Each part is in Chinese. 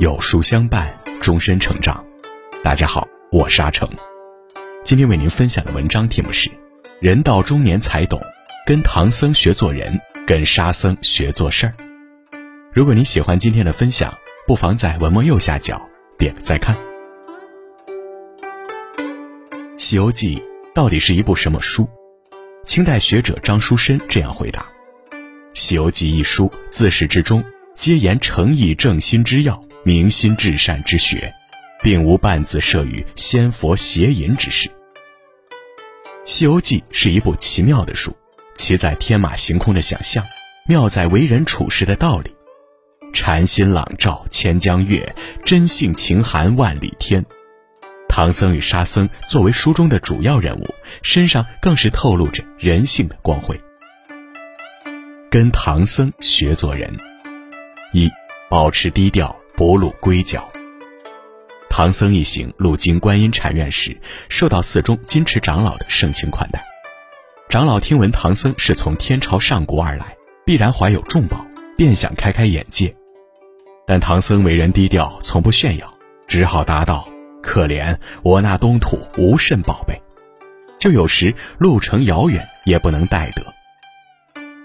有书相伴，终身成长。大家好，我是阿成。今天为您分享的文章题目是《人到中年才懂，跟唐僧学做人，跟沙僧学做事儿》。如果你喜欢今天的分享，不妨在文末右下角点个再看。《西游记》到底是一部什么书？清代学者张书申这样回答：“《西游记》一书自始至终皆言诚意正心之要，明心至善之学，并无半字涉于仙佛邪淫之事。”《西游记》是一部奇妙的书，奇在天马行空的想象，妙在为人处事的道理。禅心朗照千江月，真性情含万里天。唐僧与沙僧作为书中的主要人物，身上更是透露着人性的光辉。跟唐僧学做人，一保持低调，不露龟角。唐僧一行路经观音禅院时，受到寺中金池长老的盛情款待。长老听闻唐僧是从天朝上国而来，必然怀有重宝，便想开开眼界。但唐僧为人低调，从不炫耀，只好答道。可怜我那东土无甚宝贝，就有时路程遥远也不能带得。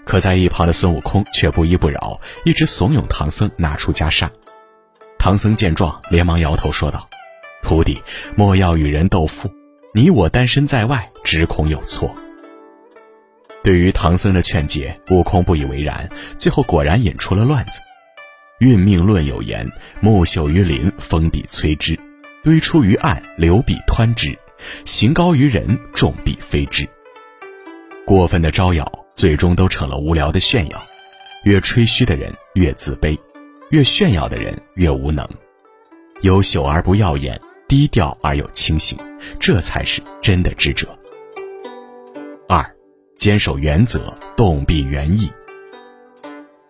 可在一旁的孙悟空却不依不饶，一直怂恿唐僧拿出袈裟。唐僧见状，连忙摇头说道：“徒弟莫要与人斗富，你我单身在外，只恐有错。”对于唐僧的劝解，悟空不以为然，最后果然引出了乱子。运命论有言：“木秀于林，风必摧之。”堆出于岸，流必湍之；行高于人，众必非之。过分的招摇，最终都成了无聊的炫耀。越吹嘘的人越自卑，越炫耀的人越无能。优秀而不耀眼，低调而又清醒，这才是真的智者。二，坚守原则，动必原意。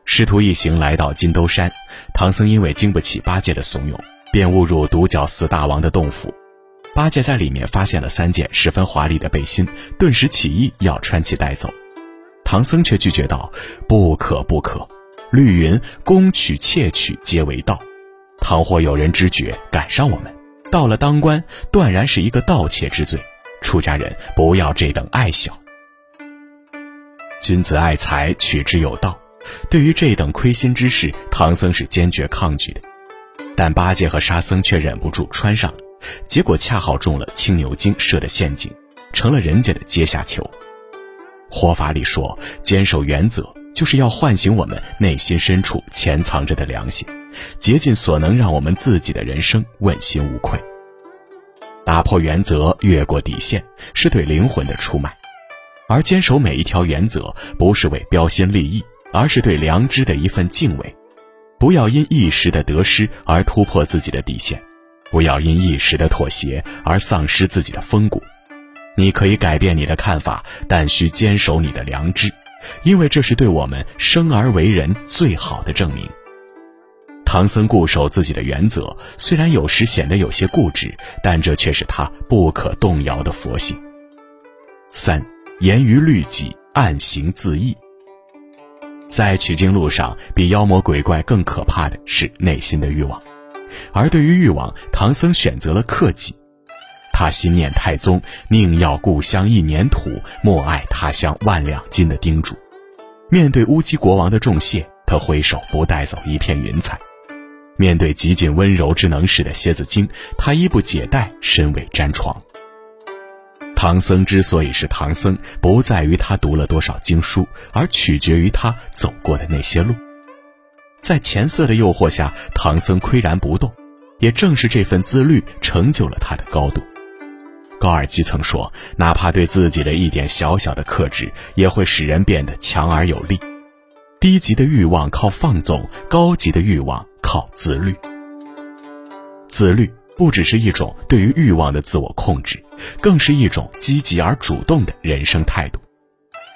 师徒一行来到金兜山，唐僧因为经不起八戒的怂恿。便误入独角寺大王的洞府，八戒在里面发现了三件十分华丽的背心，顿时起意要穿起带走。唐僧却拒绝道：“不可不可，律云攻取窃取皆为盗，倘或有人知觉赶上我们，到了当官，断然是一个盗窃之罪。出家人不要这等爱小。君子爱财，取之有道。对于这等亏心之事，唐僧是坚决抗拒的。”但八戒和沙僧却忍不住穿上了，结果恰好中了青牛精设的陷阱，成了人家的阶下囚。活法里说，坚守原则，就是要唤醒我们内心深处潜藏着的良心，竭尽所能让我们自己的人生问心无愧。打破原则，越过底线，是对灵魂的出卖；而坚守每一条原则，不是为标新立异，而是对良知的一份敬畏。不要因一时的得失而突破自己的底线，不要因一时的妥协而丧失自己的风骨。你可以改变你的看法，但需坚守你的良知，因为这是对我们生而为人最好的证明。唐僧固守自己的原则，虽然有时显得有些固执，但这却是他不可动摇的佛性。三，严于律己，暗行自义。在取经路上，比妖魔鬼怪更可怕的是内心的欲望，而对于欲望，唐僧选择了克己。他心念太宗宁要故乡一年土，莫爱他乡万两金的叮嘱。面对乌鸡国王的重谢，他挥手不带走一片云彩；面对极尽温柔之能事的蝎子精，他衣不解带，身为沾床。唐僧之所以是唐僧，不在于他读了多少经书，而取决于他走过的那些路。在钱色的诱惑下，唐僧岿然不动，也正是这份自律成就了他的高度。高尔基曾说：“哪怕对自己的一点小小的克制，也会使人变得强而有力。低级的欲望靠放纵，高级的欲望靠自律。自律。”不只是一种对于欲望的自我控制，更是一种积极而主动的人生态度。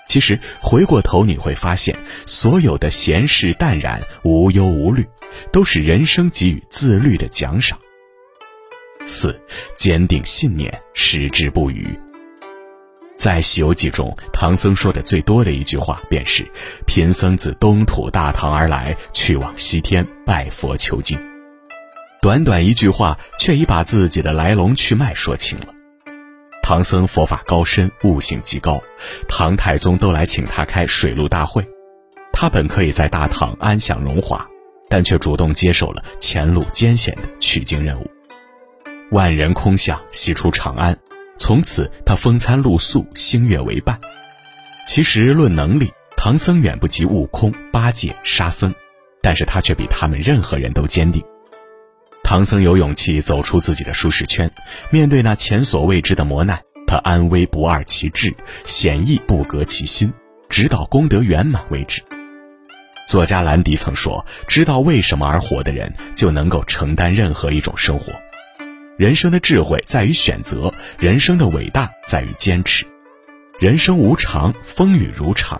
其实回过头你会发现，所有的闲适淡然、无忧无虑，都是人生给予自律的奖赏。四，坚定信念，矢志不渝。在《西游记》中，唐僧说的最多的一句话便是：“贫僧自东土大唐而来，去往西天拜佛求经。”短短一句话，却已把自己的来龙去脉说清了。唐僧佛法高深，悟性极高，唐太宗都来请他开水陆大会，他本可以在大唐安享荣华，但却主动接受了前路艰险的取经任务。万人空巷，西出长安，从此他风餐露宿，星月为伴。其实论能力，唐僧远不及悟空、八戒、沙僧，但是他却比他们任何人都坚定。唐僧有勇气走出自己的舒适圈，面对那前所未知的磨难，他安危不二其志，险易不革其心，直到功德圆满为止。作家兰迪曾说：“知道为什么而活的人，就能够承担任何一种生活。人生的智慧在于选择，人生的伟大在于坚持。人生无常，风雨如常，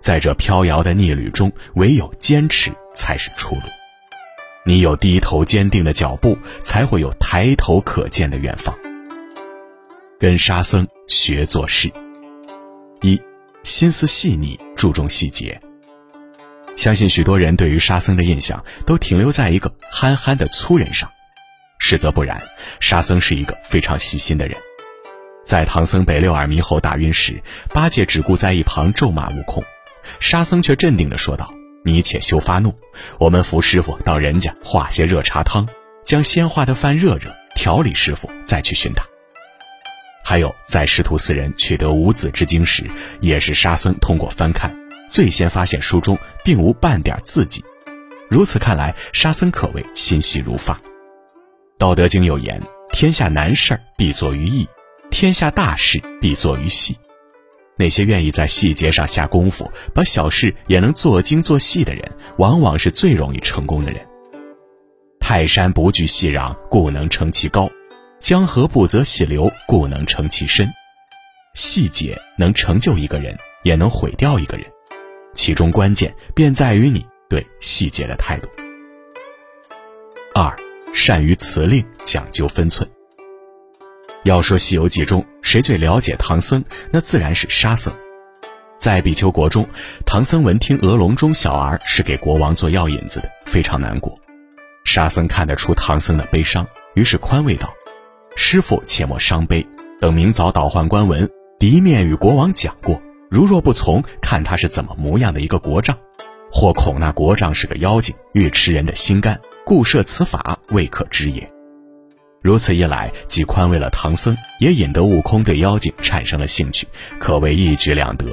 在这飘摇的逆旅中，唯有坚持才是出路。”你有低头坚定的脚步，才会有抬头可见的远方。跟沙僧学做事。一，心思细腻，注重细节。相信许多人对于沙僧的印象都停留在一个憨憨的粗人上，实则不然。沙僧是一个非常细心的人。在唐僧被六耳猕猴打晕时，八戒只顾在一旁咒骂悟空，沙僧却镇定地说道。你且休发怒，我们扶师傅到人家化些热茶汤，将先化的饭热热，调理师傅，再去寻他。还有，在师徒四人取得五子之经时，也是沙僧通过翻看，最先发现书中并无半点字迹。如此看来，沙僧可谓心细如发。《道德经》有言：“天下难事必作于易，天下大事必作于细。”那些愿意在细节上下功夫，把小事也能做精做细的人，往往是最容易成功的人。泰山不惧细壤，故能成其高；江河不择细流，故能成其深。细节能成就一个人，也能毁掉一个人，其中关键便在于你对细节的态度。二，善于辞令，讲究分寸。要说《西游记》中谁最了解唐僧，那自然是沙僧。在比丘国中，唐僧闻听鹅笼中小儿是给国王做药引子的，非常难过。沙僧看得出唐僧的悲伤，于是宽慰道：“师傅切莫伤悲，等明早倒换官文，第一面与国王讲过，如若不从，看他是怎么模样的一个国丈，或恐那国丈是个妖精，欲吃人的心肝，故设此法，未可知也。”如此一来，既宽慰了唐僧，也引得悟空对妖精产生了兴趣，可谓一举两得。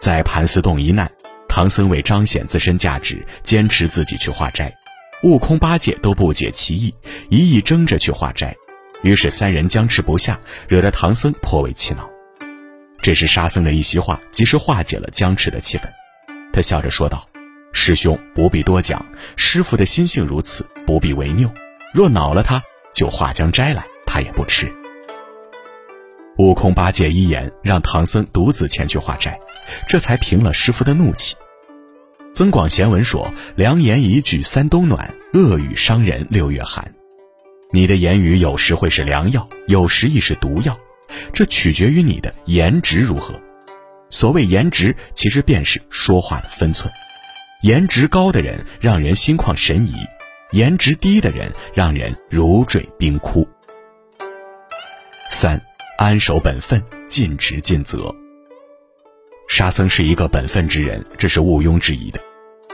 在盘丝洞一难，唐僧为彰显自身价值，坚持自己去化斋，悟空、八戒都不解其意，一意争着去化斋，于是三人僵持不下，惹得唐僧颇为气恼。这时沙僧的一席话，及时化解了僵持的气氛。他笑着说道：“师兄不必多讲，师傅的心性如此，不必为拗。若恼了他。”就化将摘来，他也不吃。悟空、八戒一言，让唐僧独自前去化斋，这才平了师傅的怒气。增广贤文说：“良言一句三冬暖，恶语伤人六月寒。”你的言语有时会是良药，有时亦是毒药，这取决于你的颜值如何。所谓颜值，其实便是说话的分寸。颜值高的人，让人心旷神怡。颜值低的人让人如坠冰窟。三，安守本分，尽职尽责。沙僧是一个本分之人，这是毋庸置疑的。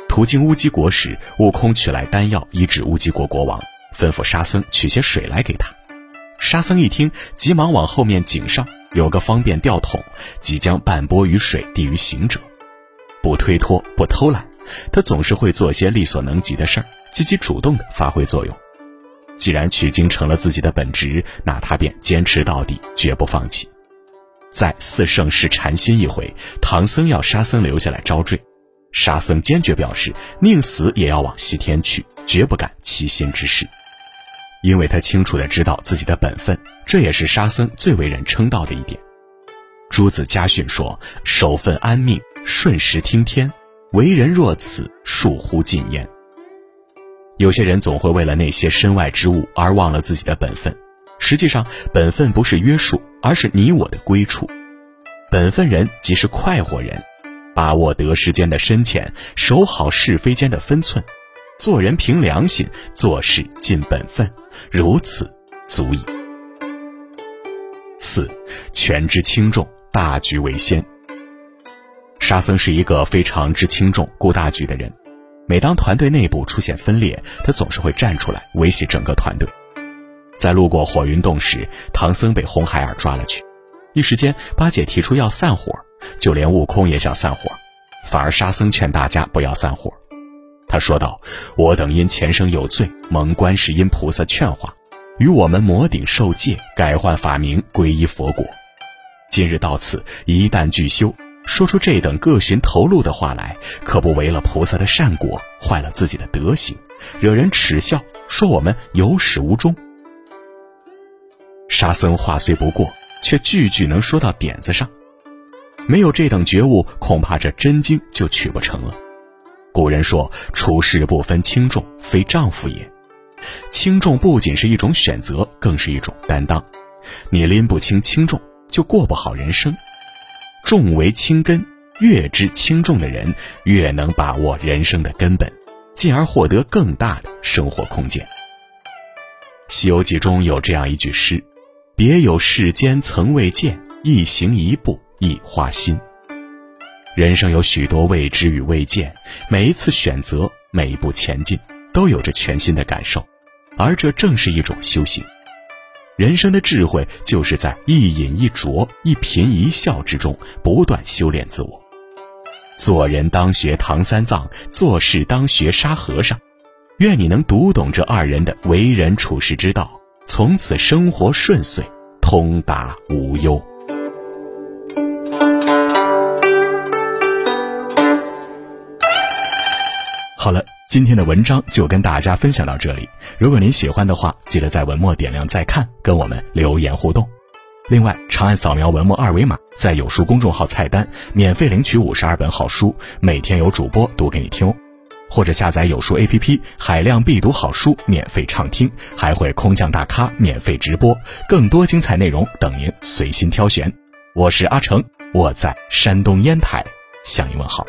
途经乌鸡国时，悟空取来丹药医治乌鸡国国王，吩咐沙僧取些水来给他。沙僧一听，急忙往后面井上有个方便吊桶，即将半钵雨水递于行者。不推脱，不偷懒，他总是会做些力所能及的事儿。积极主动的发挥作用，既然取经成了自己的本职，那他便坚持到底，绝不放弃。在四圣试禅心一回，唐僧要沙僧留下来招赘，沙僧坚决表示宁死也要往西天去，绝不干欺心之事，因为他清楚的知道自己的本分，这也是沙僧最为人称道的一点。朱子家训说：“守分安命，顺时听天，为人若此，恕乎尽焉。”有些人总会为了那些身外之物而忘了自己的本分，实际上本分不是约束，而是你我的归处。本分人即是快活人，把握得失间的深浅，守好是非间的分寸，做人凭良心，做事尽本分，如此足矣。四，权知轻重，大局为先。沙僧是一个非常知轻重、顾大局的人。每当团队内部出现分裂，他总是会站出来维系整个团队。在路过火云洞时，唐僧被红孩儿抓了去，一时间八戒提出要散伙，就连悟空也想散伙，反而沙僧劝大家不要散伙。他说道：“我等因前生有罪，蒙观世音菩萨劝化，与我们魔顶受戒，改换法名，皈依佛果。今日到此，一旦具修。”说出这等各寻头路的话来，可不违了菩萨的善果，坏了自己的德行，惹人耻笑，说我们有始无终。沙僧话虽不过，却句句能说到点子上。没有这等觉悟，恐怕这真经就取不成了。古人说：“处事不分轻重，非丈夫也。”轻重不仅是一种选择，更是一种担当。你拎不清轻重，就过不好人生。重为轻根，越知轻重的人，越能把握人生的根本，进而获得更大的生活空间。《西游记》中有这样一句诗：“别有世间曾未见，一行一步一花心。”人生有许多未知与未见，每一次选择，每一步前进，都有着全新的感受，而这正是一种修行。人生的智慧，就是在一饮一啄、一颦一笑之中不断修炼自我。做人当学唐三藏，做事当学沙和尚。愿你能读懂这二人的为人处世之道，从此生活顺遂，通达无忧。好了。今天的文章就跟大家分享到这里。如果您喜欢的话，记得在文末点亮再看，跟我们留言互动。另外，长按扫描文末二维码，在有书公众号菜单免费领取五十二本好书，每天有主播读给你听。或者下载有书 APP，海量必读好书免费畅听，还会空降大咖免费直播，更多精彩内容等您随心挑选。我是阿成，我在山东烟台向您问好。